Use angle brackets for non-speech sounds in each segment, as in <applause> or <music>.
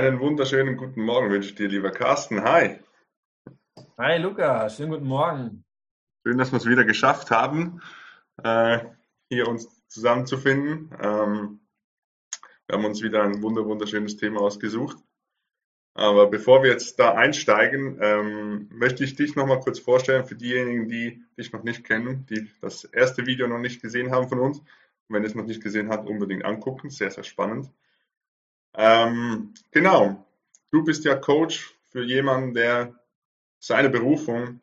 Einen wunderschönen guten Morgen wünsche ich dir, lieber Carsten. Hi. Hi Luca, schönen guten Morgen. Schön, dass wir es wieder geschafft haben, äh, hier uns zusammenzufinden. Ähm, wir haben uns wieder ein wunderschönes Thema ausgesucht. Aber bevor wir jetzt da einsteigen, ähm, möchte ich dich noch mal kurz vorstellen für diejenigen, die dich noch nicht kennen, die das erste Video noch nicht gesehen haben von uns. Und wenn ihr es noch nicht gesehen habt, unbedingt angucken. Sehr, sehr spannend. Ähm, genau. Du bist ja Coach für jemanden, der seine Berufung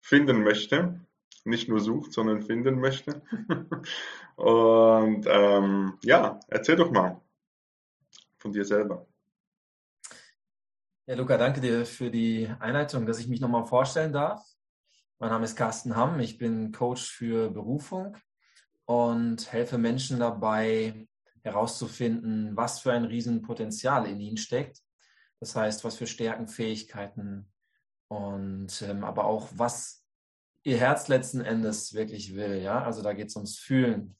finden möchte. Nicht nur sucht, sondern finden möchte. <laughs> Und ähm, ja, erzähl doch mal von dir selber. Ja, Luca, danke dir für die Einleitung, dass ich mich nochmal vorstellen darf. Mein Name ist Carsten Hamm, ich bin Coach für Berufung und helfe Menschen dabei herauszufinden, was für ein Riesenpotenzial in ihnen steckt. Das heißt, was für Stärken, Fähigkeiten und ähm, aber auch, was ihr Herz letzten Endes wirklich will. Ja, also da geht es ums Fühlen,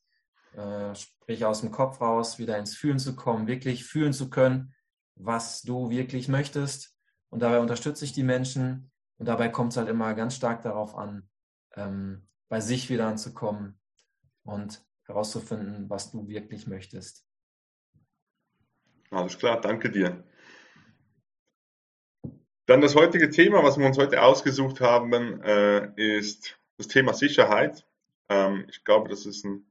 äh, sprich aus dem Kopf raus, wieder ins Fühlen zu kommen, wirklich fühlen zu können, was du wirklich möchtest. Und dabei unterstütze ich die Menschen. Und dabei kommt es halt immer ganz stark darauf an, ähm, bei sich wieder anzukommen und herauszufinden, was du wirklich möchtest. Alles klar, danke dir. Dann das heutige Thema, was wir uns heute ausgesucht haben, äh, ist das Thema Sicherheit. Ähm, ich glaube, das ist ein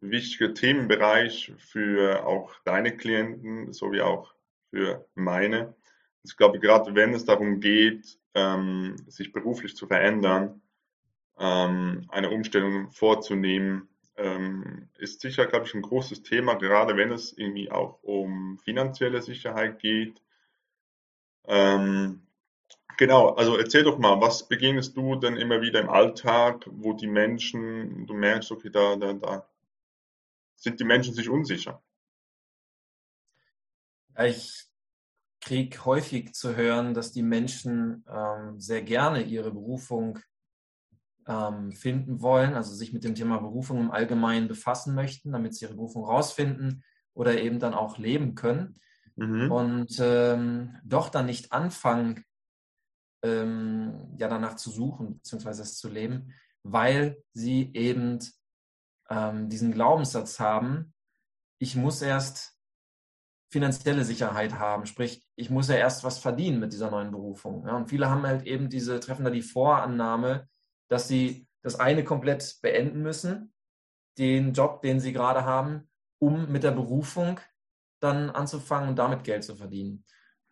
wichtiger Themenbereich für auch deine Klienten sowie auch für meine. Ich glaube, gerade wenn es darum geht, ähm, sich beruflich zu verändern, ähm, eine Umstellung vorzunehmen, ähm, ist sicher, glaube ich, ein großes Thema, gerade wenn es irgendwie auch um finanzielle Sicherheit geht. Ähm, genau, also erzähl doch mal, was beginnst du denn immer wieder im Alltag, wo die Menschen, du merkst, okay, da, da, da sind die Menschen sich unsicher? Ich kriege häufig zu hören, dass die Menschen ähm, sehr gerne ihre Berufung ähm, finden wollen, also sich mit dem Thema Berufung im Allgemeinen befassen möchten, damit sie ihre Berufung rausfinden oder eben dann auch leben können. Mhm. Und ähm, doch dann nicht anfangen, ähm, ja danach zu suchen, beziehungsweise es zu leben, weil sie eben ähm, diesen Glaubenssatz haben, ich muss erst finanzielle Sicherheit haben, sprich, ich muss ja erst was verdienen mit dieser neuen Berufung. Ja? Und viele haben halt eben diese, treffen da die Vorannahme, dass sie das eine komplett beenden müssen, den Job, den sie gerade haben, um mit der Berufung dann anzufangen und damit Geld zu verdienen.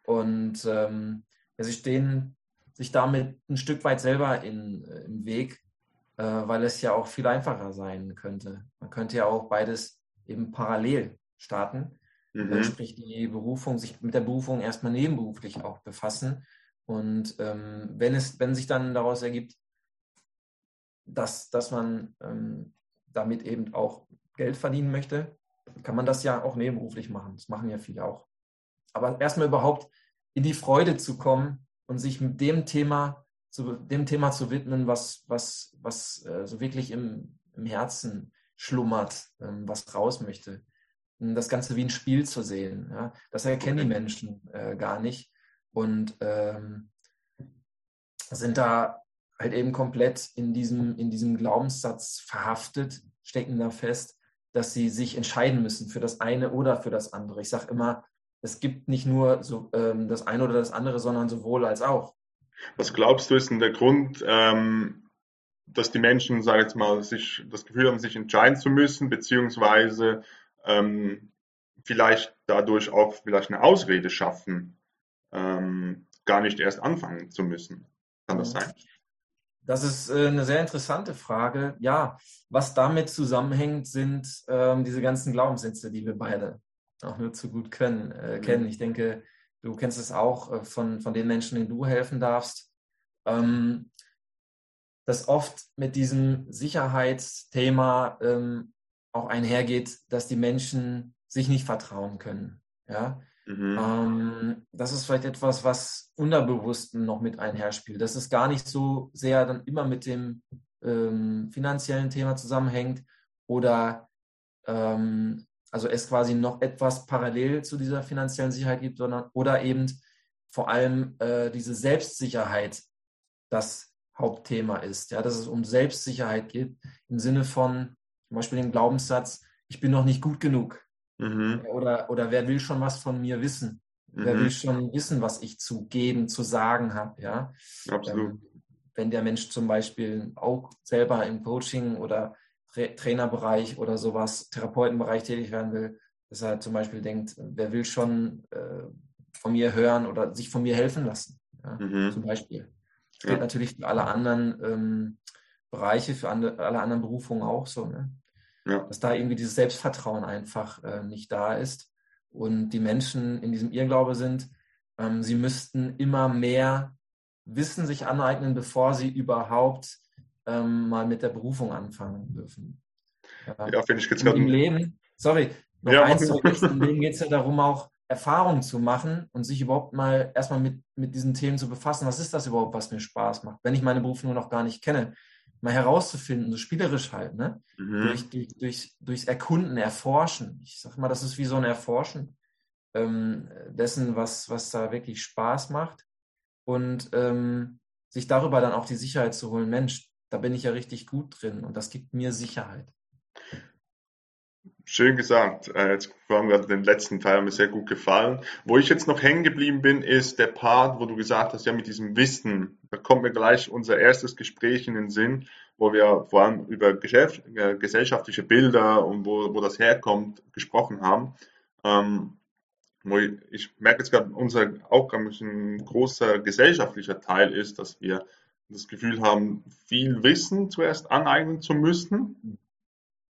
Und ähm, ja, sie stehen sich damit ein Stück weit selber in, äh, im Weg, äh, weil es ja auch viel einfacher sein könnte. Man könnte ja auch beides eben parallel starten, mhm. äh, sprich die Berufung, sich mit der Berufung erstmal nebenberuflich auch befassen. Und ähm, wenn es, wenn sich dann daraus ergibt, dass, dass man ähm, damit eben auch Geld verdienen möchte, kann man das ja auch nebenberuflich machen. Das machen ja viele auch. Aber erstmal überhaupt in die Freude zu kommen und sich mit dem Thema zu, dem Thema zu widmen, was, was, was äh, so wirklich im, im Herzen schlummert, ähm, was raus möchte. Und das Ganze wie ein Spiel zu sehen. Ja? Das erkennen die Menschen äh, gar nicht und ähm, sind da halt eben komplett in diesem, in diesem Glaubenssatz verhaftet, stecken da fest, dass sie sich entscheiden müssen für das eine oder für das andere. Ich sage immer, es gibt nicht nur so, ähm, das eine oder das andere, sondern sowohl als auch. Was glaubst du, ist denn der Grund, ähm, dass die Menschen, sage ich jetzt mal, sich das Gefühl haben, sich entscheiden zu müssen, beziehungsweise ähm, vielleicht dadurch auch vielleicht eine Ausrede schaffen, ähm, gar nicht erst anfangen zu müssen? Kann das sein? Das ist äh, eine sehr interessante Frage. Ja, was damit zusammenhängt, sind ähm, diese ganzen Glaubenssätze, die wir beide auch nur zu gut können, äh, mhm. kennen. Ich denke, du kennst es auch äh, von, von den Menschen, denen du helfen darfst, ähm, dass oft mit diesem Sicherheitsthema ähm, auch einhergeht, dass die Menschen sich nicht vertrauen können. Ja, Mhm. Ähm, das ist vielleicht etwas, was unterbewusst noch mit einherspielt. Dass es gar nicht so sehr dann immer mit dem ähm, finanziellen Thema zusammenhängt oder ähm, also es quasi noch etwas parallel zu dieser finanziellen Sicherheit gibt, sondern oder eben vor allem äh, diese Selbstsicherheit das Hauptthema ist. Ja, dass es um Selbstsicherheit geht, im Sinne von zum Beispiel dem Glaubenssatz, ich bin noch nicht gut genug. Mhm. Oder, oder wer will schon was von mir wissen? Mhm. Wer will schon wissen, was ich zu geben, zu sagen habe? Ja? Absolut. Ähm, wenn der Mensch zum Beispiel auch selber im Coaching oder Tra Trainerbereich oder sowas, Therapeutenbereich tätig werden will, dass er zum Beispiel denkt, wer will schon äh, von mir hören oder sich von mir helfen lassen? Ja? Mhm. Zum Beispiel. Das gilt ja. natürlich für alle anderen ähm, Bereiche, für andere, alle anderen Berufungen auch so. Ne? Ja. Dass da irgendwie dieses Selbstvertrauen einfach äh, nicht da ist und die Menschen in diesem Irrglaube sind, ähm, sie müssten immer mehr Wissen sich aneignen, bevor sie überhaupt ähm, mal mit der Berufung anfangen dürfen. Ja, ja finde ich jetzt gerade. Im Leben, sorry, noch ja, eins zurück, im Leben geht es ja darum, auch Erfahrungen zu machen und sich überhaupt mal erstmal mit, mit diesen Themen zu befassen. Was ist das überhaupt, was mir Spaß macht, wenn ich meine Berufung noch gar nicht kenne? Mal herauszufinden, so spielerisch halt, ne? Mhm. Durch, durch, durch, durchs Erkunden, Erforschen. Ich sag mal, das ist wie so ein Erforschen ähm, dessen, was, was da wirklich Spaß macht. Und ähm, sich darüber dann auch die Sicherheit zu holen, Mensch, da bin ich ja richtig gut drin und das gibt mir Sicherheit. Schön gesagt. Äh, jetzt allem gerade den letzten Teil hat mir sehr gut gefallen. Wo ich jetzt noch hängen geblieben bin, ist der Part, wo du gesagt hast, ja, mit diesem Wissen, da kommt mir gleich unser erstes Gespräch in den Sinn, wo wir vor allem über Geschäft, äh, gesellschaftliche Bilder und wo, wo das herkommt, gesprochen haben. Ähm, ich, ich merke jetzt gerade, unser auch ein großer gesellschaftlicher Teil ist, dass wir das Gefühl haben, viel Wissen zuerst aneignen zu müssen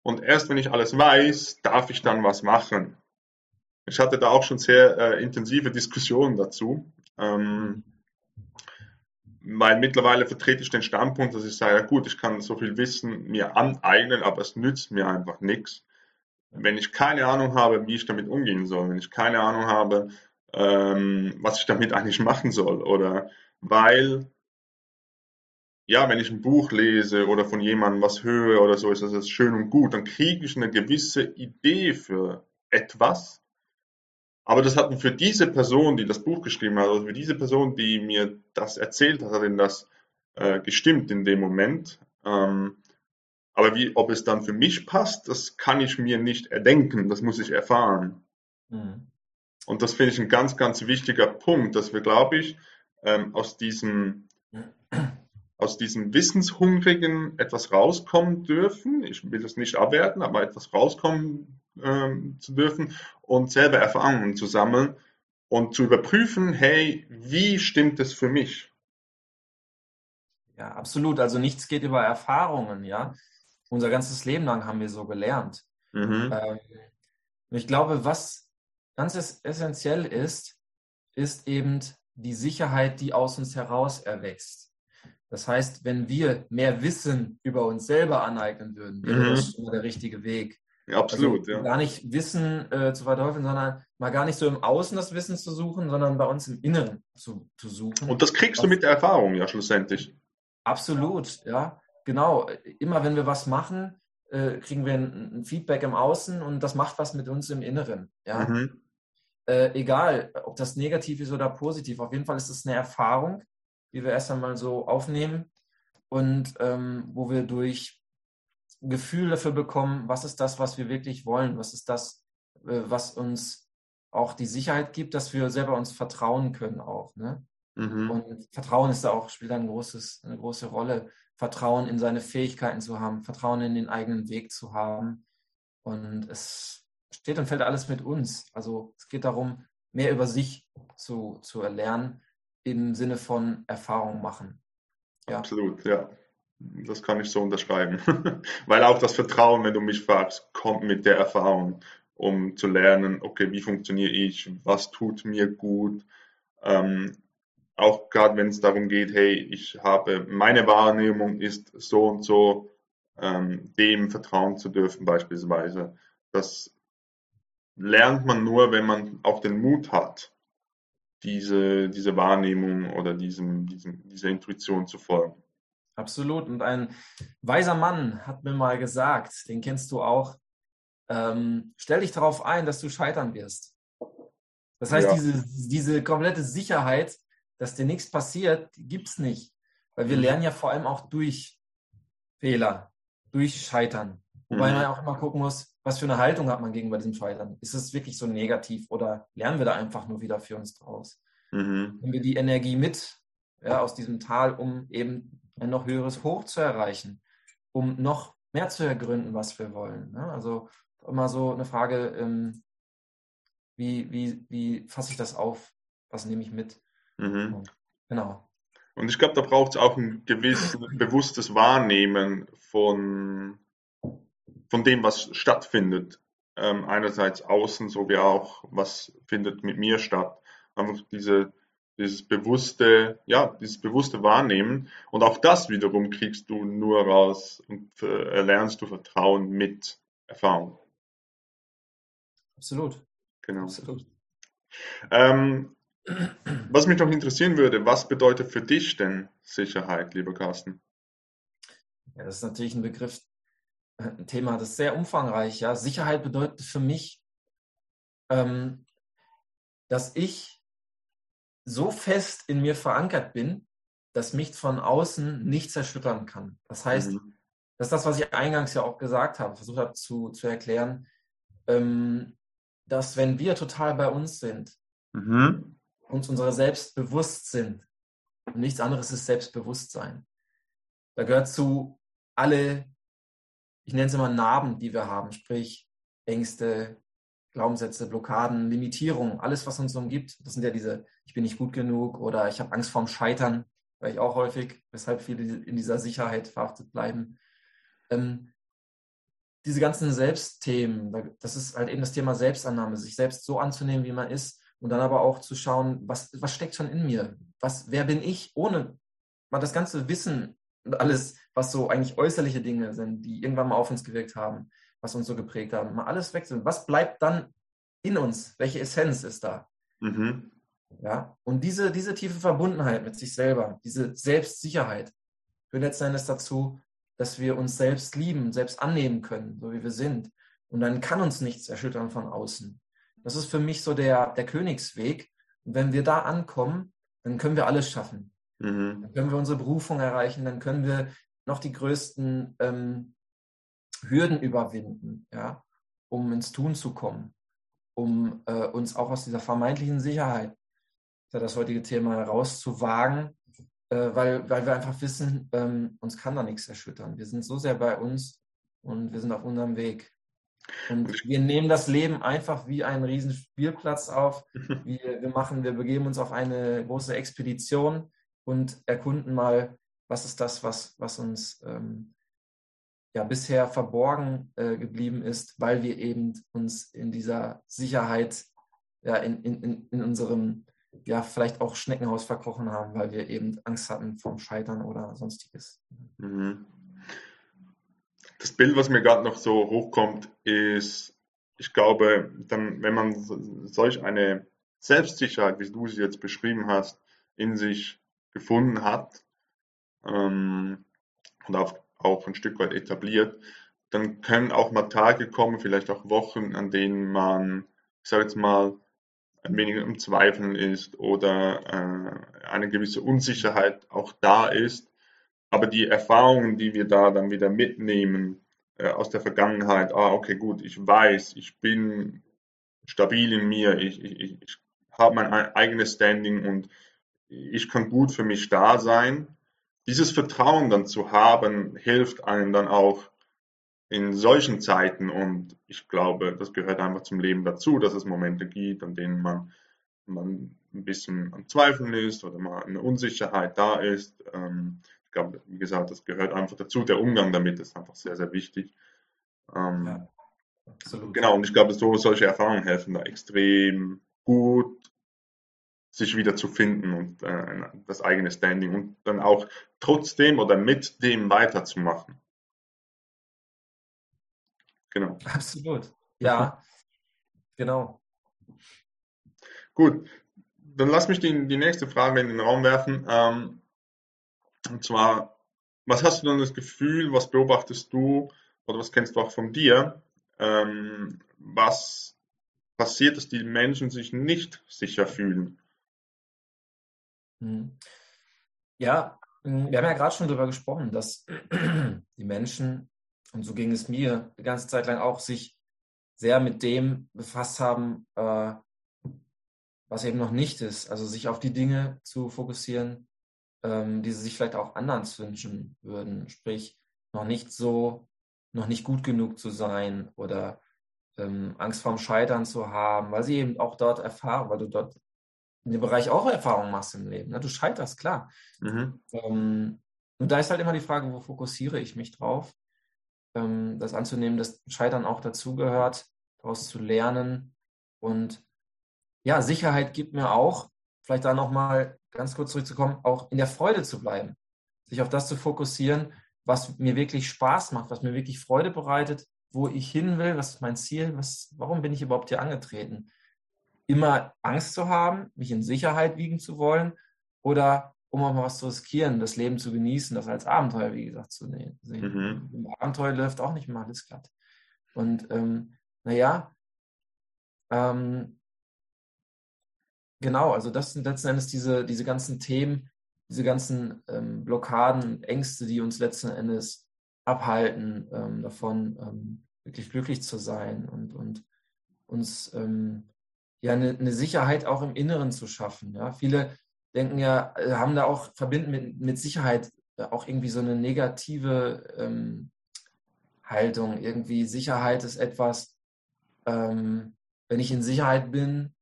und erst wenn ich alles weiß, darf ich dann was machen. Ich hatte da auch schon sehr äh, intensive Diskussionen dazu. Ähm, weil mittlerweile vertrete ich den Standpunkt, dass ich sage, ja gut, ich kann so viel Wissen mir aneignen, aber es nützt mir einfach nichts. Wenn ich keine Ahnung habe, wie ich damit umgehen soll, wenn ich keine Ahnung habe, ähm, was ich damit eigentlich machen soll, oder weil ja, wenn ich ein Buch lese oder von jemandem was höre oder so, ist das schön und gut. Dann kriege ich eine gewisse Idee für etwas. Aber das hat für diese Person, die das Buch geschrieben hat, oder für diese Person, die mir das erzählt hat, hat denn das äh, gestimmt in dem Moment. Ähm, aber wie, ob es dann für mich passt, das kann ich mir nicht erdenken. Das muss ich erfahren. Mhm. Und das finde ich ein ganz, ganz wichtiger Punkt, dass wir, glaube ich, ähm, aus diesem <clears throat> aus diesem Wissenshungrigen etwas rauskommen dürfen. Ich will das nicht abwerten, aber etwas rauskommen ähm, zu dürfen und selber Erfahrungen zu sammeln und zu überprüfen, hey, wie stimmt es für mich? Ja, absolut. Also nichts geht über Erfahrungen, ja. Unser ganzes Leben lang haben wir so gelernt. Mhm. Ähm, ich glaube, was ganz essentiell ist, ist eben die Sicherheit, die aus uns heraus erwächst. Das heißt, wenn wir mehr Wissen über uns selber aneignen würden, wäre mhm. das immer der richtige Weg. Ja, absolut, also, ja. Gar nicht Wissen äh, zu verteufeln, sondern mal gar nicht so im Außen das Wissen zu suchen, sondern bei uns im Inneren zu, zu suchen. Und das kriegst was, du mit der Erfahrung ja schlussendlich. Absolut, ja. Genau. Immer wenn wir was machen, äh, kriegen wir ein, ein, Feedback im Außen und das macht was mit uns im Inneren. Ja. Mhm. Äh, egal, ob das negativ ist oder positiv. Auf jeden Fall ist es eine Erfahrung, die wir erst einmal so aufnehmen und ähm, wo wir durch Gefühl dafür bekommen, was ist das, was wir wirklich wollen, was ist das, äh, was uns auch die Sicherheit gibt, dass wir selber uns vertrauen können auch. Ne? Mhm. Und Vertrauen ist da auch, spielt ein großes, eine große Rolle. Vertrauen in seine Fähigkeiten zu haben, Vertrauen in den eigenen Weg zu haben. Und es steht und fällt alles mit uns. Also es geht darum, mehr über sich zu, zu erlernen im Sinne von Erfahrung machen. Ja. Absolut, ja. Das kann ich so unterschreiben. <laughs> Weil auch das Vertrauen, wenn du mich fragst, kommt mit der Erfahrung, um zu lernen, okay, wie funktioniere ich, was tut mir gut. Ähm, auch gerade wenn es darum geht, hey, ich habe, meine Wahrnehmung ist so und so, ähm, dem vertrauen zu dürfen beispielsweise. Das lernt man nur, wenn man auch den Mut hat, diese, diese Wahrnehmung oder diesem, diesem, dieser Intuition zu folgen. Absolut. Und ein weiser Mann hat mir mal gesagt, den kennst du auch, ähm, stell dich darauf ein, dass du scheitern wirst. Das heißt, Ja. diese, diese komplette Sicherheit, dass dir nichts passiert, die gibt's nicht. Weil wir Mhm. lernen ja vor allem auch durch Fehler, durch Scheitern. Wobei Mhm. man ja auch immer gucken muss, was für eine Haltung hat man gegenüber diesem Scheitern. Ist es wirklich so negativ oder lernen wir da einfach nur wieder für uns draus? Mhm. Nehmen wir die Energie mit ja, aus diesem Tal, um eben ein noch höheres Hoch zu erreichen, um noch mehr zu ergründen, was wir wollen. Ne? Also immer so eine Frage, ähm, wie, wie, wie fasse ich das auf? Was nehme ich mit? Mhm. Genau. Und ich glaube, da braucht es auch ein gewisses bewusstes Wahrnehmen von, von dem, was stattfindet. Ähm, einerseits außen, so wie auch, was findet mit mir statt. Einfach diese, dieses bewusste, ja, dieses bewusste Wahrnehmen. Und auch das wiederum kriegst du nur raus und äh, erlernst du Vertrauen mit Erfahrung. Absolut. Genau. Absolut. Ähm, was mich noch interessieren würde, was bedeutet für dich denn Sicherheit, lieber Carsten? Ja, das ist natürlich ein Begriff, ein Thema, das ist sehr umfangreich. Ja. Sicherheit bedeutet für mich, ähm, dass ich so fest in mir verankert bin, dass mich von außen nichts erschüttern kann. Das heißt, Mhm. das ist das, was ich eingangs ja auch gesagt habe, versucht habe zu, zu erklären, ähm, dass wenn wir total bei uns sind, Mhm. uns unserer selbst bewusst sind, und nichts anderes ist Selbstbewusstsein. Da gehört zu alle, ich nenne es immer Narben, die wir haben, sprich Ängste, Glaubenssätze, Blockaden, Limitierungen, alles, was uns umgibt. Das sind ja diese, ich bin nicht gut genug oder ich habe Angst vorm Scheitern, weil ich auch häufig, weshalb viele in dieser Sicherheit verhaftet bleiben. Ähm, diese ganzen Selbstthemen, da- das ist halt eben das Thema Selbstannahme, sich selbst so anzunehmen, wie man ist und dann aber auch zu schauen, was, was steckt schon in mir? Was, wer bin ich ohne mal das ganze Wissen und alles, was so eigentlich äußerliche Dinge sind, die irgendwann mal auf uns gewirkt haben, was uns so geprägt haben, mal alles wechseln. Was bleibt dann in uns? Welche Essenz ist da? Mhm. Ja, und diese, diese tiefe Verbundenheit mit sich selber, diese Selbstsicherheit führt letzten Endes dazu, dass wir uns selbst lieben, selbst annehmen können, so wie wir sind. Und dann kann uns nichts erschüttern von außen. Das ist für mich so der, der Königsweg. Und wenn wir da ankommen, dann können wir alles schaffen. Mhm. Dann können wir unsere Berufung erreichen, dann können wir noch die größten ähm, Hürden überwinden, ja, um ins Tun zu kommen, um äh, uns auch aus dieser vermeintlichen Sicherheit, ja das heutige Thema, herauszuwagen, äh, weil, weil wir einfach wissen, ähm, uns kann da nichts erschüttern. Wir sind so sehr bei uns und wir sind auf unserem Weg. Und wir nehmen das Leben einfach wie einen riesen Spielplatz auf. <laughs> Wir, wir machen, wir begeben uns auf eine große Expedition und erkunden mal, was ist das, was, was uns ähm, ja bisher verborgen äh, geblieben ist, weil wir eben uns in dieser Sicherheit, ja, in, in, in unserem, ja, vielleicht auch Schneckenhaus verkrochen haben, weil wir eben Angst hatten vom Scheitern oder sonstiges. Mhm. Das Bild, was mir gerade noch so hochkommt, ist, ich glaube, dann, wenn man so- solch eine Selbstsicherheit, wie du sie jetzt beschrieben hast, in sich gefunden hat ähm, und auch, auch ein Stück weit etabliert, dann können auch mal Tage kommen, vielleicht auch Wochen, an denen man, ich sage jetzt mal, ein wenig im Zweifeln ist oder äh, eine gewisse Unsicherheit auch da ist. Aber die Erfahrungen, die wir da dann wieder mitnehmen äh, aus der Vergangenheit, ah, okay, gut, ich weiß, ich bin stabil in mir, ich, ich, ich, habe mein ei- eigenes Standing und ich kann gut für mich da sein. Dieses Vertrauen dann zu haben, hilft einem dann auch in solchen Zeiten und ich glaube, das gehört einfach zum Leben dazu, dass es Momente gibt, an denen man, man ein bisschen am Zweifeln ist oder mal eine Unsicherheit da ist. Ähm, ich glaube, wie gesagt, das gehört einfach dazu. Der Umgang damit ist einfach sehr, sehr wichtig. Ähm, Ja. Genau, und ich glaube, so solche Erfahrungen helfen da extrem sich wieder zu finden und äh, das eigene Standing und dann auch trotzdem oder mit dem weiterzumachen. Genau. Absolut. Ja, genau. Gut, dann lass mich die, die nächste Frage in den Raum werfen. Ähm, und zwar, was hast du denn das Gefühl, was beobachtest du oder was kennst du auch von dir? ähm, was passiert, dass die Menschen sich nicht sicher fühlen. Hm. Ja, hm, wir haben ja gerade schon darüber gesprochen, dass <clears throat> die Menschen, und so ging es mir die ganze Zeit lang auch, sich sehr mit dem befasst haben, äh, was eben noch nicht ist. Also sich auf die Dinge zu fokussieren, ähm, die sie sich vielleicht auch anders wünschen würden. Sprich, noch nicht so, noch nicht gut genug zu sein oder ähm, Angst vorm Scheitern zu haben, weil sie eben auch dort erfahren, weil du dort in dem Bereich auch Erfahrungen machst im Leben. Ne? Du scheiterst, klar. Mhm. Ähm, und da ist halt immer die Frage, wo fokussiere ich mich drauf? Ähm, das anzunehmen, dass Scheitern auch dazugehört, daraus zu lernen. Und ja, Sicherheit gibt mir auch, vielleicht da nochmal ganz kurz zurückzukommen, auch in der Freude zu bleiben. Sich auf das zu fokussieren, was mir wirklich Spaß macht, was mir wirklich Freude bereitet, wo ich hin will, was ist mein Ziel, was, warum bin ich überhaupt hier angetreten? Immer Angst zu haben, mich in Sicherheit wiegen zu wollen oder um auch mal was zu riskieren, das Leben zu genießen, das als Abenteuer, wie gesagt, zu sehen. Mhm. Im Abenteuer läuft auch nicht mal alles glatt. Und ähm, naja, ähm, genau, also das sind letzten Endes diese, diese ganzen Themen, diese ganzen ähm, Blockaden, Ängste, die uns letzten Endes abhalten, ähm, davon ähm, wirklich glücklich zu sein und, und uns ähm, ja eine, eine, Sicherheit auch im Inneren zu schaffen. Ja? Viele denken ja, äh, haben da auch, verbinden mit, mit Sicherheit auch irgendwie so eine negative ähm, Haltung. Irgendwie Sicherheit ist etwas, ähm, wenn ich in Sicherheit bin,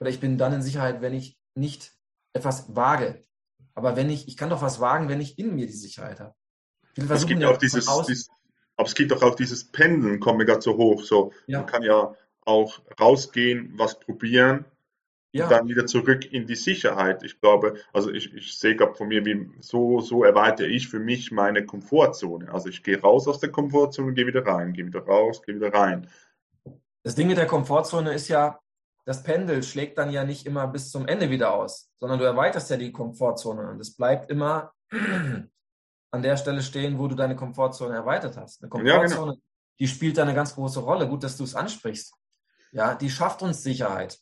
oder ich bin dann in Sicherheit, wenn ich nicht etwas wage. Aber wenn ich, ich kann doch was wagen, wenn ich in mir die Sicherheit habe. Es gibt ja auch dieses, dieses, aber es gibt doch auch dieses Pendeln, kommt mir gerade so hoch. So, ja. Man kann ja auch rausgehen, was probieren ja. und dann wieder zurück in die Sicherheit. Ich glaube, also ich, ich sehe gerade von mir, wie so, so erweitere ich für mich meine Komfortzone. Also ich gehe raus aus der Komfortzone gehe wieder rein, gehe wieder raus, gehe wieder rein. Das Ding mit der Komfortzone ist ja, das Pendel schlägt dann ja nicht immer bis zum Ende wieder aus, sondern du erweiterst ja die Komfortzone und es bleibt immer <clears throat> an der Stelle stehen, wo du deine Komfortzone erweitert hast. Eine Komfortzone, ja, genau. die spielt da eine ganz große Rolle. Gut, dass du es ansprichst. Ja, die schafft uns Sicherheit.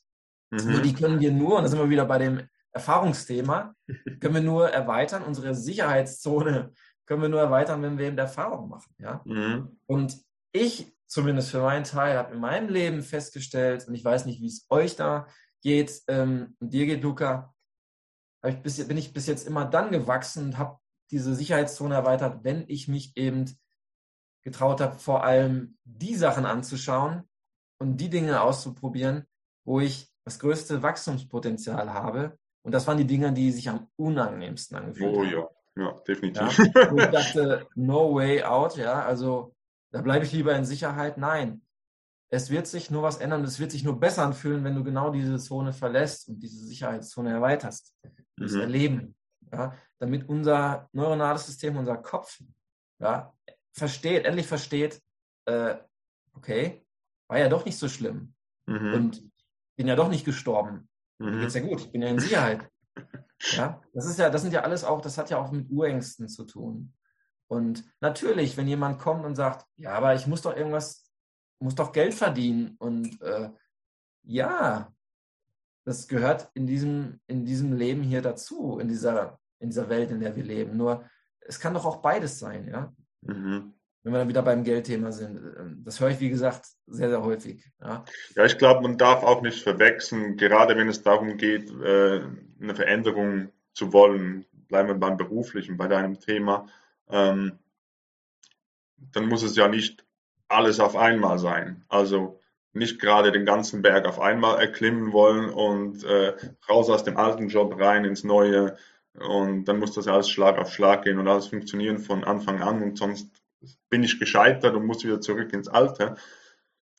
Mhm. Nur die können wir nur, und da sind wir wieder bei dem Erfahrungsthema, können wir nur erweitern, unsere Sicherheitszone können wir nur erweitern, wenn wir eben Erfahrung machen. Ja? Mhm. Und ich zumindest für meinen Teil habe in meinem Leben festgestellt, und ich weiß nicht, wie es euch da geht, ähm, und dir geht, Luca, ich bis, bin ich bis jetzt immer dann gewachsen und habe diese Sicherheitszone erweitert, wenn ich mich eben getraut habe, vor allem die Sachen anzuschauen und die Dinge auszuprobieren, wo ich das größte Wachstumspotenzial habe. Und das waren die Dinge, die sich am unangenehmsten angefühlt oh, haben. Oh ja, ja, definitiv. Ja, ich dachte, no way out, ja, also da bleibe ich lieber in Sicherheit. Nein, es wird sich nur was ändern, es wird sich nur besser anfühlen, wenn du genau diese Zone verlässt und diese Sicherheitszone erweiterst. Das mhm. Erleben, ja, damit unser neuronales System, unser Kopf, ja, versteht, endlich versteht, äh, okay, war ja doch nicht so schlimm. Mhm. Und bin ja doch nicht gestorben. Mhm. Geht's ja gut, ich bin ja in Sicherheit. <laughs> ja, das ist ja, das sind ja alles auch, das hat ja auch mit Urängsten zu tun. Und natürlich, wenn jemand kommt und sagt, ja, aber ich muss doch irgendwas, muss doch Geld verdienen und äh, ja, das gehört in diesem, in diesem Leben hier dazu, in dieser in dieser Welt, in der wir leben. Nur es kann doch auch beides sein, ja. Mhm. Wenn wir dann wieder beim Geldthema sind. Ähm, das höre ich, wie gesagt, sehr, sehr häufig. Ja, ja ich glaube, man darf auch nicht verwechseln, gerade wenn es darum geht, äh, eine Veränderung zu wollen, bleiben wir beim beruflichen, bei deinem Thema, ähm, dann muss es ja nicht alles auf einmal sein. Also nicht gerade den ganzen Berg auf einmal erklimmen wollen und äh, raus aus dem alten Job rein ins neue und dann muss das alles Schlag auf Schlag gehen und alles funktionieren von Anfang an und sonst bin ich gescheitert und muss wieder zurück ins Alte.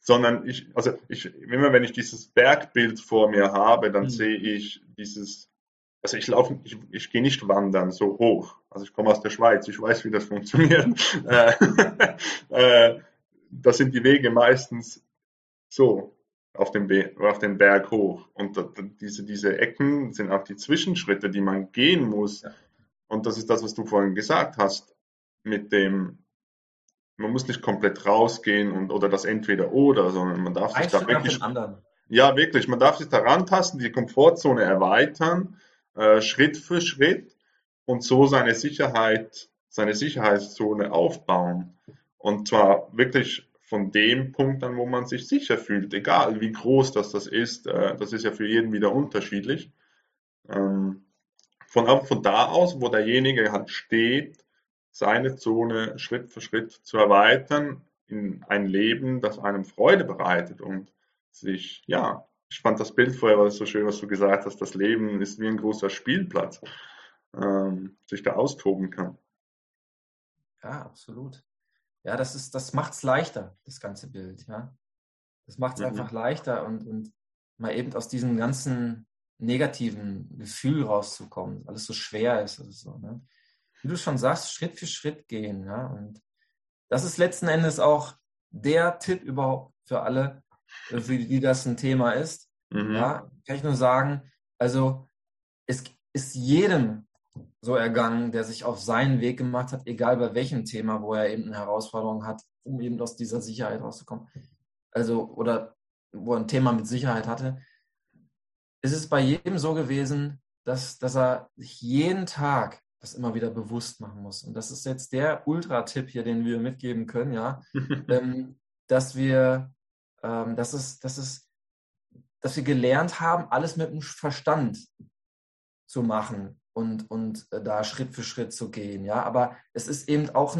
Sondern ich, also ich, immer wenn ich dieses Bergbild vor mir habe, dann mhm. sehe ich dieses, also ich laufe, ich, ich gehe nicht wandern so hoch. Also ich komme aus der Schweiz, ich weiß, wie das funktioniert. <laughs> äh, <laughs> äh, das sind die Wege meistens so auf dem, auf den Berg hoch. Und diese, diese Ecken sind auch die Zwischenschritte, die man gehen muss. Und das ist das, was du vorhin gesagt hast, mit dem, man muss nicht komplett rausgehen und oder das entweder oder, sondern man darf sich da wirklich, ja wirklich, man darf sich daran tasten, die Komfortzone erweitern, äh, Schritt für Schritt und so seine Sicherheit, seine Sicherheitszone aufbauen. Und zwar wirklich von dem Punkt an, wo man sich sicher fühlt, egal wie groß das, das ist, äh, das ist ja für jeden wieder unterschiedlich. Ähm, von, von da aus, wo derjenige halt steht, seine Zone Schritt für Schritt zu erweitern in ein Leben, das einem Freude bereitet und sich, ja, ich fand das Bild vorher so schön, was du gesagt hast, das Leben ist wie ein großer Spielplatz, ähm, sich da austoben kann. Ja, absolut. Ja, das ist, das macht es leichter, das ganze Bild, ja. Das macht es mhm. einfach leichter und, und mal eben aus diesem ganzen negativen Gefühl rauszukommen, alles so schwer ist oder so. Ne? Wie du schon sagst, Schritt für Schritt gehen. Ja? Und das ist letzten Endes auch der Tipp überhaupt für alle, äh, für die das ein Thema ist. Mhm. Ja, kann ich nur sagen, also es ist jedem so ergangen, der sich auf seinen Weg gemacht hat, egal bei welchem Thema, wo er eben eine Herausforderung hat, um eben aus dieser Sicherheit rauszukommen. Also, oder wo er ein Thema mit Sicherheit hatte. Es ist bei jedem so gewesen, dass, dass er sich jeden Tag das immer wieder bewusst machen muss. Und das ist jetzt der Ultra-Tipp hier, den wir mitgeben können, ja, <laughs> ähm, dass wir, ähm, dass es, dass es, dass wir gelernt haben, alles mit dem Verstand zu machen und, und äh, da Schritt für Schritt zu gehen, ja. Aber es ist eben auch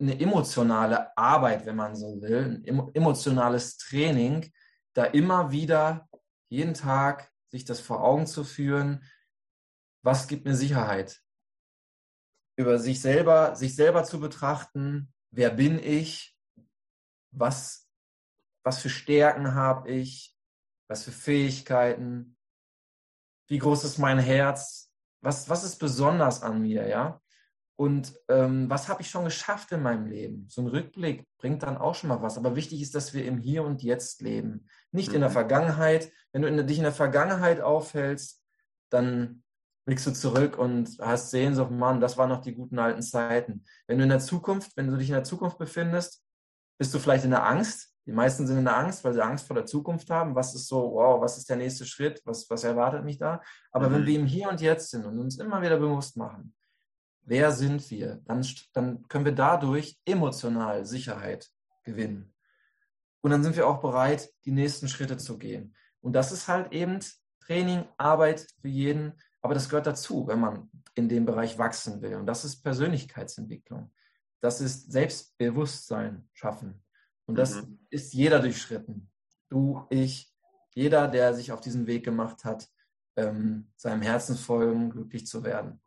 eine emotionale Arbeit, wenn man so will, ein emotionales Training, da immer wieder jeden Tag sich das vor Augen zu führen, was gibt mir Sicherheit? Über sich selber, sich selber zu betrachten, wer bin ich, was, was für Stärken habe ich, was für Fähigkeiten, wie groß ist mein Herz, was, was ist besonders an mir, ja? Und ähm, was habe ich schon geschafft in meinem Leben? So ein Rückblick bringt dann auch schon mal was. Aber wichtig ist, dass wir im Hier und Jetzt leben. Nicht mhm. in der mhm. Vergangenheit. Wenn du in, dich in der Vergangenheit aufhältst, dann blickst du zurück und hast Sehnsucht, Mann, das waren noch die guten alten Zeiten. Wenn du in der Zukunft, wenn du dich in der Zukunft befindest, bist du vielleicht in der Angst. Die meisten sind in der Angst, weil sie Angst vor der Zukunft haben. Was ist so, wow, was ist der nächste Schritt? Was, was erwartet mich da? Aber mhm. wenn wir im Hier und Jetzt sind und uns immer wieder bewusst machen, wer sind wir, dann, dann können wir dadurch emotional Sicherheit gewinnen. Und dann sind wir auch bereit, die nächsten Schritte zu gehen. Und das ist halt eben Training, Arbeit für jeden, aber das gehört dazu, wenn man in dem Bereich wachsen will. Und das ist Persönlichkeitsentwicklung. Das ist Selbstbewusstsein schaffen. Und das mhm. ist jeder durchschritten. Du, ich, jeder, der sich auf diesen Weg gemacht hat, ähm, seinem Herzen folgen, glücklich zu werden.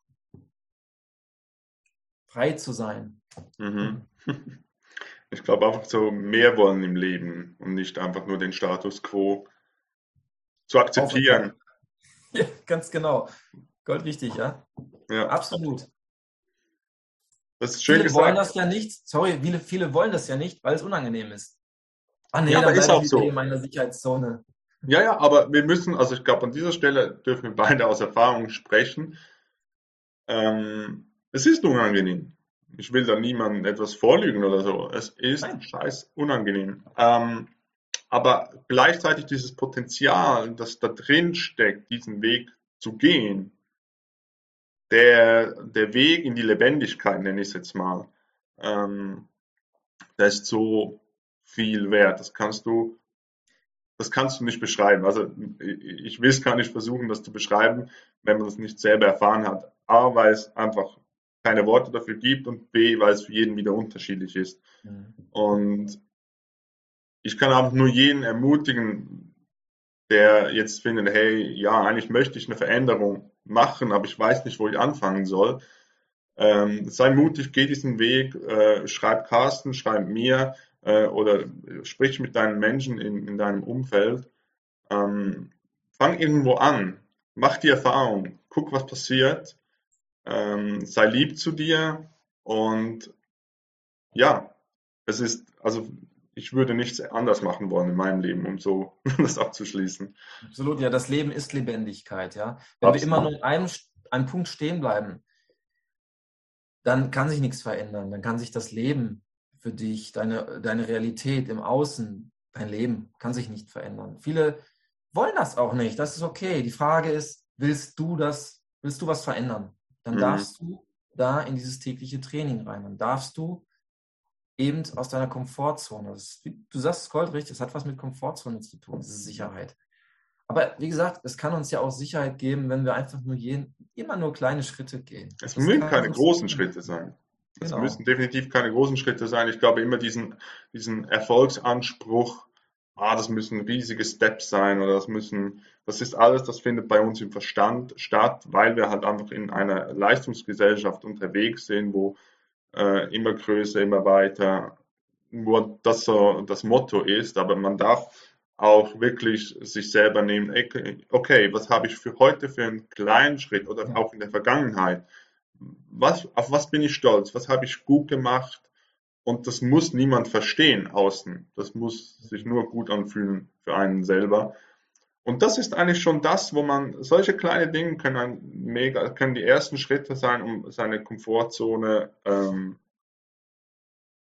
Frei zu sein. Mhm. <laughs> Ich glaube einfach so mehr wollen im Leben und nicht einfach nur den Status quo zu akzeptieren. Ja, <laughs> ganz genau. Goldwichtig, ja? Ja. Absolut. Das ist schön viele gesagt. wollen das ja nicht, sorry, viele, viele wollen das ja nicht, weil es unangenehm ist. Ah nee, ja, aber ist auch so. in meiner Sicherheitszone. Ja, ja, aber wir müssen, also ich glaube, an dieser Stelle dürfen wir beide aus Erfahrung sprechen. Ähm, es ist unangenehm. Ich will da niemandem etwas vorlügen oder so. Es ist Nein. scheiß unangenehm. Ähm, aber gleichzeitig dieses Potenzial, das da drin steckt, diesen Weg zu gehen, der, der Weg in die Lebendigkeit, nenne ich es jetzt mal, ähm, der ist so viel wert. Das kannst du, das kannst du nicht beschreiben. Also ich will es gar nicht versuchen, das zu beschreiben, wenn man es nicht selber erfahren hat. A, weil es einfach keine Worte dafür gibt und B, weil es für jeden wieder unterschiedlich ist. Mhm. Und ich kann auch nur jeden ermutigen, der jetzt findet, hey, ja, eigentlich möchte ich eine Veränderung machen, aber ich weiß nicht, wo ich anfangen soll. Ähm, sei mutig, geh diesen Weg, äh, schreib Carsten, schreib mir äh, oder sprich mit deinen Menschen in, in deinem Umfeld. Ähm, fang irgendwo an, mach die Erfahrung, guck, was passiert, ähm, sei lieb zu dir und ja, es ist, also ich würde nichts anders machen wollen in meinem Leben, um so <laughs> das abzuschließen. Absolut, ja, das Leben ist Lebendigkeit, ja. Wenn Absolut. wir immer nur in einem, einem Punkt stehen bleiben, dann kann sich nichts verändern, dann kann sich das Leben für dich, deine, deine Realität im Außen, dein Leben kann sich nicht verändern. Viele wollen das auch nicht. Das ist okay. Die Frage ist, willst du das, willst du was verändern? Dann mhm. darfst du da in dieses tägliche Training rein. Dann darfst du eben aus deiner Komfortzone. Ist, du sagst Gold richtig, es hat was mit Komfortzone zu tun, diese Sicherheit. Aber wie gesagt, es kann uns ja auch Sicherheit geben, wenn wir einfach nur jeden, immer nur kleine Schritte gehen. Es das müssen keine großen Schritte sein. Es genau. müssen definitiv keine großen Schritte sein. Ich glaube immer diesen, diesen Erfolgsanspruch, ah, das müssen riesige Steps sein oder das müssen, das ist alles, das findet bei uns im Verstand statt, weil wir halt einfach in einer Leistungsgesellschaft unterwegs sind, wo äh, immer größer, immer weiter, wo das so das Motto ist, aber man darf auch wirklich sich selber nehmen, okay, was habe ich für heute für einen kleinen Schritt oder auch in der Vergangenheit? Was, auf was bin ich stolz? Was habe ich gut gemacht? Und das muss niemand verstehen außen. Das muss sich nur gut anfühlen für einen selber. Und das ist eigentlich schon das, wo man, solche kleine Dinge können mega, können die ersten Schritte sein, um seine Komfortzone ähm,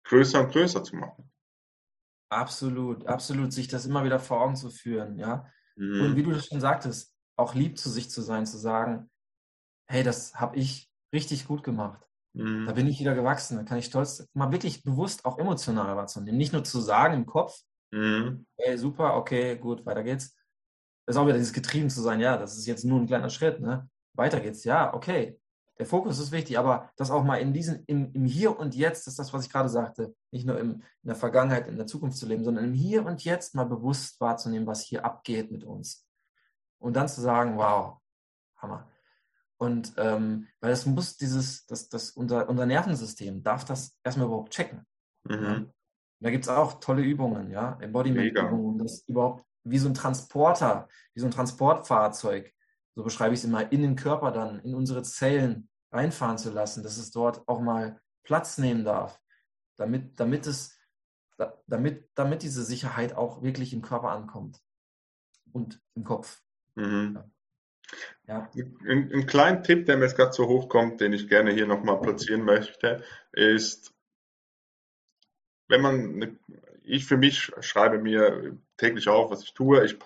größer und größer zu machen. Absolut, absolut, sich das immer wieder vor Augen zu führen, ja. Mhm. Und wie du das schon sagtest, auch lieb zu sich zu sein, zu sagen, hey, das habe ich richtig gut gemacht. Mhm. Da bin ich wieder gewachsen, da kann ich stolz, mal wirklich bewusst auch emotional wahrzunehmen. Nicht nur zu sagen im Kopf, mhm. hey, super, okay, gut, weiter geht's. Das ist auch wieder dieses getrieben zu sein, ja, das ist jetzt nur ein kleiner Schritt, ne? Weiter geht's, ja, okay, der Fokus ist wichtig, aber das auch mal in diesen, im, im Hier und Jetzt, das ist das, was ich gerade sagte, nicht nur im, in der Vergangenheit, in der Zukunft zu leben, sondern im Hier und Jetzt mal bewusst wahrzunehmen, was hier abgeht mit uns. Und dann zu sagen, wow, Hammer. Und ähm, weil das muss dieses, das, das, unser, unser Nervensystem darf das erstmal überhaupt checken. Mhm. Da gibt es auch tolle Übungen, ja, Embodiment-Übungen, um das überhaupt wie so ein Transporter, wie so ein Transportfahrzeug so beschreibe ich es immer, in den Körper dann, in unsere Zellen reinfahren zu lassen, dass es dort auch mal Platz nehmen darf, damit, damit es, damit, damit diese Sicherheit auch wirklich im Körper ankommt und im Kopf. Mhm. Ja. Ein, ein kleiner Tipp, der mir jetzt gerade so hochkommt, den ich gerne hier nochmal platzieren <laughs> möchte, ist, wenn man, ich für mich schreibe mir täglich auf, was ich tue, ich,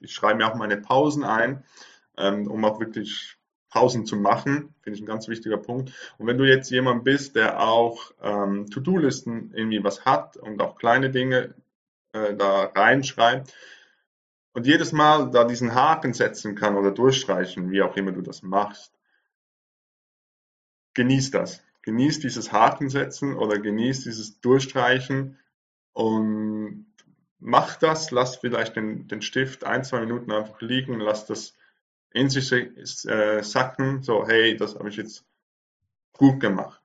ich schreibe mir auch meine Pausen ein ähm, um auch wirklich Pausen zu machen, finde ich ein ganz wichtiger Punkt. Und wenn du jetzt jemand bist, der auch ähm, To-Do-Listen irgendwie was hat und auch kleine Dinge äh, da reinschreibt und jedes Mal da diesen Haken setzen kann oder durchstreichen, wie auch immer du das machst, genieß das. Genieß dieses Hakensetzen oder genieß dieses Durchstreichen und mach das, lass vielleicht den, den Stift ein, zwei Minuten einfach liegen, lass das in sich äh, sacken, so, hey, das habe ich jetzt gut gemacht.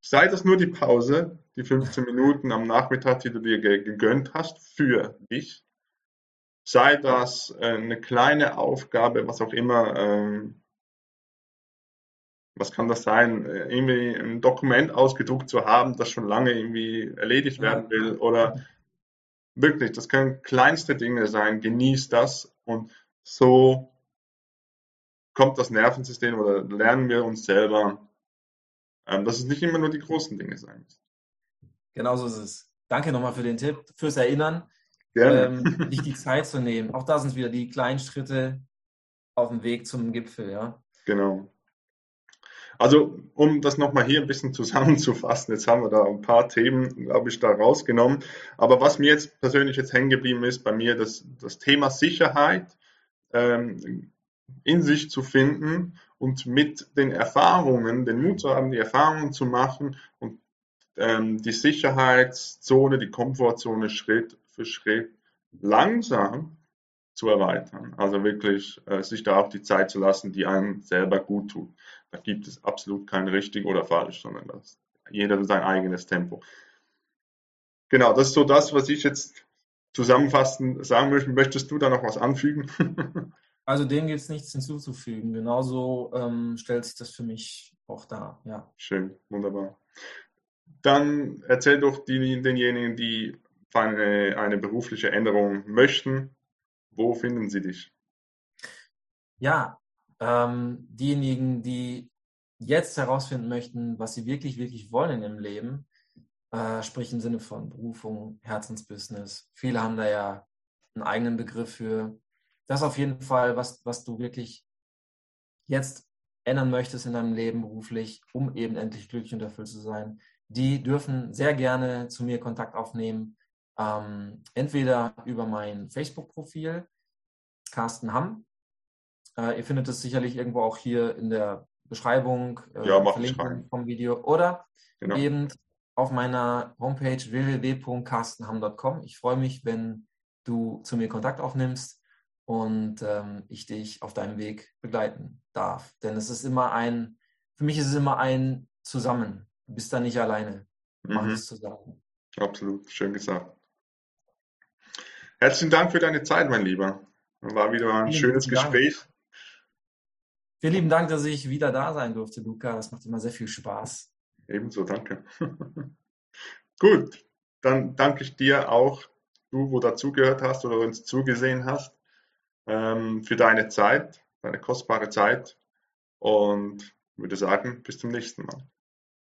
Sei das nur die Pause, die 15 Minuten am Nachmittag, die du dir gegönnt hast, für dich. Sei das äh, eine kleine Aufgabe, was auch immer, ähm, was kann das sein, äh, irgendwie ein Dokument ausgedruckt zu haben, das schon lange irgendwie erledigt werden will oder wirklich, das können kleinste Dinge sein, genieß das und so kommt das Nervensystem oder lernen wir uns selber, ähm, dass es nicht immer nur die großen Dinge sein müssen. Genau so ist es. Danke nochmal für den Tipp, fürs Erinnern. Gerne. Ähm, nicht die Zeit zu nehmen. Auch da sind wieder die kleinen Schritte auf dem Weg zum Gipfel, ja. Genau. Also, um das nochmal hier ein bisschen zusammenzufassen, jetzt haben wir da ein paar Themen, glaube ich, da rausgenommen. Aber was mir jetzt persönlich jetzt hängen geblieben ist, bei mir das, das Thema Sicherheit, ähm, in sich zu finden und mit den Erfahrungen, den Mut zu haben, die Erfahrungen zu machen und ähm, die Sicherheitszone, die Komfortzone Schritt für Schritt langsam zu erweitern. Also wirklich äh, sich da auch die Zeit zu lassen, die einem selber gut tut. Da gibt es absolut kein richtig oder falsch, sondern das, jeder sein eigenes Tempo. Genau, das ist so das, was ich jetzt zusammenfassend sagen möchte. Möchtest du da noch was anfügen? <laughs> Also dem gibt es nichts hinzuzufügen. Genauso ähm, stellt sich das für mich auch dar. Ja. Schön, wunderbar. Dann erzähl doch die, denjenigen, die eine, eine berufliche Änderung möchten, wo finden sie dich? Ja, ähm, diejenigen, die jetzt herausfinden möchten, was sie wirklich, wirklich wollen ihrem Leben, äh, sprich im Sinne von Berufung, Herzensbusiness. Viele haben da ja einen eigenen Begriff für. Das auf jeden Fall, was, was du wirklich jetzt ändern möchtest in deinem Leben beruflich, um eben endlich glücklich und erfüllt zu sein. Die dürfen sehr gerne zu mir Kontakt aufnehmen. Ähm, entweder über mein Facebook-Profil, Carsten Hamm. Äh, ihr findet es sicherlich irgendwo auch hier in der Beschreibung äh, ja, vom Video oder genau. eben auf meiner Homepage www.carstenham.com. Ich freue mich, wenn du zu mir Kontakt aufnimmst und ähm, ich dich auf deinem Weg begleiten darf. Denn es ist immer ein, für mich ist es immer ein Zusammen. Du bist da nicht alleine. Mhm. es zusammen. Absolut, schön gesagt. Herzlichen Dank für deine Zeit, mein Lieber. War wieder ein Vielen schönes Gespräch. Vielen lieben Dank, dass ich wieder da sein durfte, Luca. Das macht immer sehr viel Spaß. Ebenso, danke. <laughs> Gut, dann danke ich dir auch, du, wo dazugehört hast oder uns zugesehen hast, ähm, für deine Zeit, deine kostbare Zeit und würde sagen, bis zum nächsten Mal.